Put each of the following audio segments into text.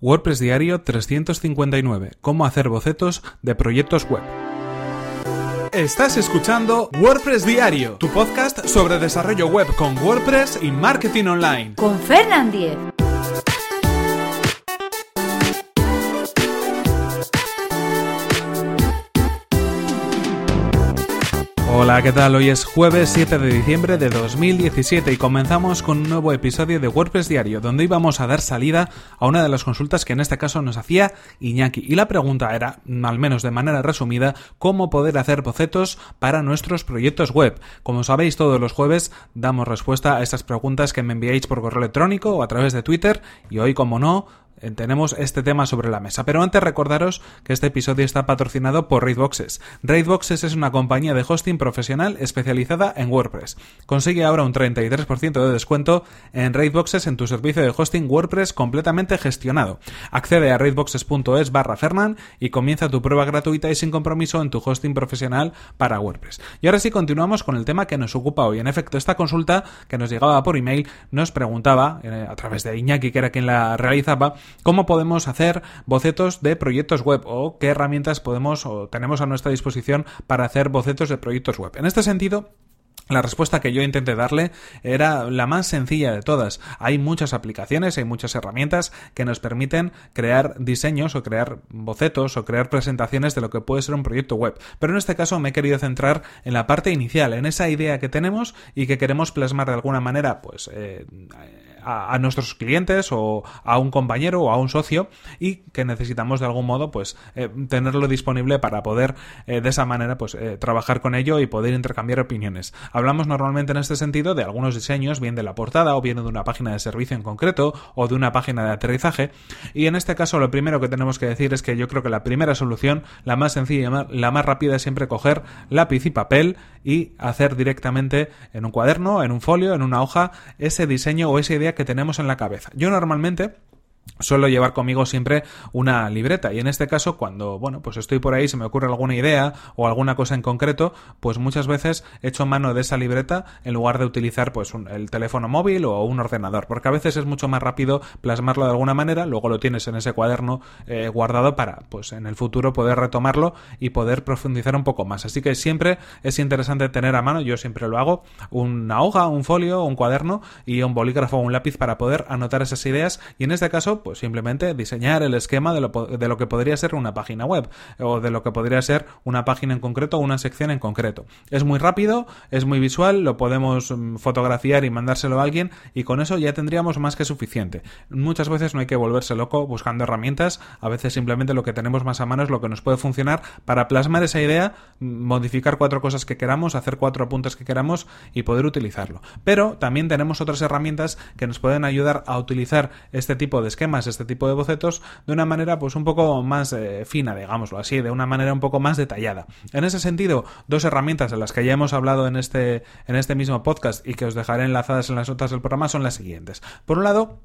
WordPress Diario 359. Cómo hacer bocetos de proyectos web. Estás escuchando WordPress Diario, tu podcast sobre desarrollo web con WordPress y marketing online. Con Fernand Diez. Hola, ¿qué tal? Hoy es jueves 7 de diciembre de 2017 y comenzamos con un nuevo episodio de WordPress Diario, donde íbamos a dar salida a una de las consultas que en este caso nos hacía Iñaki. Y la pregunta era, al menos de manera resumida, cómo poder hacer bocetos para nuestros proyectos web. Como sabéis, todos los jueves damos respuesta a estas preguntas que me enviáis por correo electrónico o a través de Twitter y hoy, como no, tenemos este tema sobre la mesa. Pero antes recordaros que este episodio está patrocinado por Raidboxes. Raidboxes es una compañía de hosting profesional especializada en WordPress. Consigue ahora un 33% de descuento en Raidboxes en tu servicio de hosting WordPress completamente gestionado. Accede a raidboxes.es barra Fernan y comienza tu prueba gratuita y sin compromiso en tu hosting profesional para WordPress. Y ahora sí continuamos con el tema que nos ocupa hoy. En efecto, esta consulta que nos llegaba por email nos preguntaba, eh, a través de Iñaki, que era quien la realizaba, cómo podemos hacer bocetos de proyectos web o qué herramientas podemos o tenemos a nuestra disposición para hacer bocetos de proyectos web. En este sentido, la respuesta que yo intenté darle era la más sencilla de todas. Hay muchas aplicaciones, hay muchas herramientas que nos permiten crear diseños o crear bocetos o crear presentaciones de lo que puede ser un proyecto web. Pero en este caso me he querido centrar en la parte inicial, en esa idea que tenemos y que queremos plasmar de alguna manera, pues, eh, a, nuestros clientes o a un compañero o a un socio y que necesitamos de algún modo pues eh, tenerlo disponible para poder eh, de esa manera pues eh, trabajar con ello y poder intercambiar opiniones. Hablamos normalmente en este sentido de algunos diseños, bien de la portada o bien de una página de servicio en concreto o de una página de aterrizaje y en este caso lo primero que tenemos que decir es que yo creo que la primera solución, la más sencilla, la más rápida es siempre coger lápiz y papel y hacer directamente en un cuaderno, en un folio, en una hoja ese diseño o esa idea que tenemos en la cabeza. Yo normalmente suelo llevar conmigo siempre una libreta. Y en este caso cuando bueno pues estoy por ahí se me ocurre alguna idea o alguna cosa en concreto pues muchas veces echo mano de esa libreta en lugar de utilizar pues el teléfono móvil o un ordenador. Porque a veces es mucho más rápido plasmarlo de alguna manera luego lo tienes en ese cuaderno eh, guardado para pues en el futuro poder retomarlo y poder profundizar un poco más. Así que siempre es interesante tener a mano yo siempre lo hago una hoja un folio un cuaderno y un bolígrafo o un lápiz para poder anotar esas ideas. Y en este caso pues simplemente diseñar el esquema de lo, de lo, que podría ser una página web o de lo que podría ser una página en concreto o una sección en concreto. Es muy rápido, es muy visual, lo podemos mm, fotografiar y mandárselo a alguien y con eso ya tendríamos más que suficiente. Muchas veces no hay que volverse loco buscando herramientas, a veces simplemente lo que tenemos más a mano es lo que nos puede funcionar para plasmar esa idea, mm, modificar cuatro cosas que queramos, hacer cuatro apuntes que queramos y poder utilizarlo. Pero también tenemos otras herramientas que nos pueden ayudar a utilizar este tipo de esquemas este tipo de bocetos de una manera pues un poco más eh, fina, digámoslo así, de una manera un poco más detallada. En ese sentido, dos herramientas de las que ya hemos hablado en este, en este mismo podcast y que os dejaré enlazadas en las notas del programa son las siguientes. Por un lado,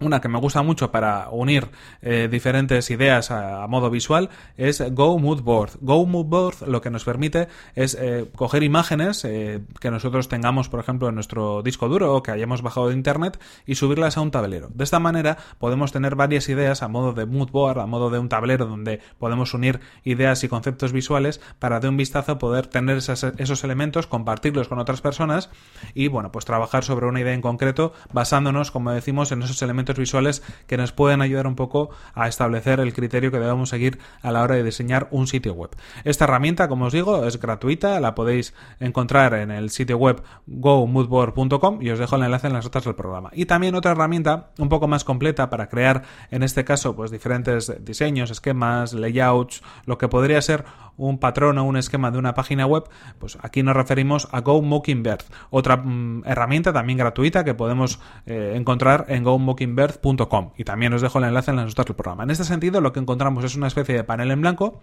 una que me gusta mucho para unir eh, diferentes ideas a, modo visual es Go Mood Board. Go Mood Board lo que nos permite es eh, coger imágenes eh, que nosotros tengamos, por ejemplo, en nuestro disco duro o que hayamos bajado de internet y subirlas a un tablero. De esta manera podemos tener varias ideas a modo de mood board, a modo de un tablero donde podemos unir ideas y conceptos visuales para de un vistazo poder tener esos elementos, compartirlos con otras personas y bueno, pues trabajar sobre una idea en concreto basándonos, como decimos, en esos elementos visuales que nos pueden ayudar un poco a establecer el criterio que debemos seguir a la hora de diseñar un sitio web. Esta herramienta, como os digo, es gratuita, la podéis encontrar en el sitio web gomoodboard.com y os dejo el enlace en las notas del programa. Y también otra herramienta un poco más completa para crear, en este caso, pues diferentes diseños, esquemas, layouts, lo que podría ser un patrón o un esquema de una página web, pues aquí nos referimos a Go Mockingbird, otra mm, herramienta también gratuita que podemos eh, encontrar en y también os dejo el enlace en las notas del programa. En este sentido, lo que encontramos es una especie de panel en blanco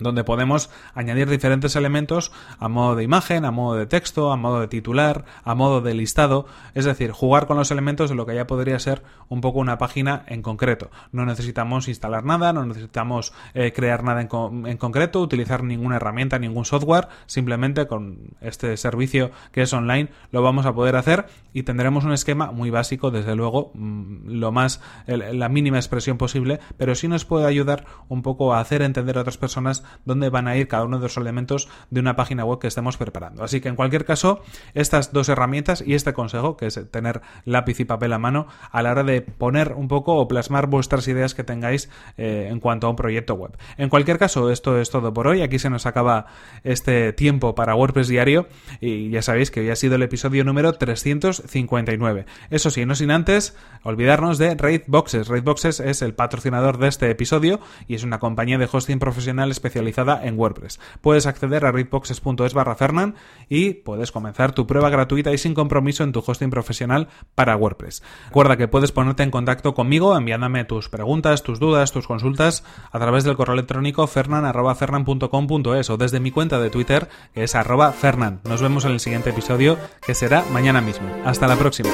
donde podemos añadir diferentes elementos a modo de imagen, a modo de texto, a modo de titular, a modo de listado, es decir, jugar con los elementos de lo que ya podría ser un poco una página en concreto. No necesitamos instalar nada, no necesitamos eh, crear nada en, en, concreto, utilizar ninguna herramienta, ningún software, simplemente con este servicio que es online lo vamos a poder hacer y tendremos un esquema muy básico, desde luego, mm, lo más, la mínima expresión posible, pero sí nos puede ayudar un poco a hacer entender a otras personas dónde van a ir cada uno de los elementos de una página web que estemos preparando. Así que en cualquier caso, estas dos herramientas y este consejo, que es tener lápiz y papel a mano, a la hora de poner un poco o plasmar vuestras ideas que tengáis eh, en cuanto a un proyecto web. En cualquier caso, esto es todo por hoy. Aquí se nos acaba este tiempo para WordPress diario y ya sabéis que hoy ha sido el episodio número 359. Eso sí, no sin antes olvidarnos de Raidboxes. Raidboxes es el patrocinador de este episodio y es una compañía de hosting profesional especializada en WordPress. Puedes acceder a raidboxes.es barra Fernan y puedes comenzar tu prueba gratuita y sin compromiso en tu hosting profesional para WordPress. Recuerda que puedes ponerte en contacto conmigo enviándome tus preguntas, tus dudas, tus consultas a través del correo electrónico fernan.fernan.com.es o desde mi cuenta de Twitter que es arroba fernan. Nos vemos en el siguiente episodio que será mañana mismo. Hasta la próxima.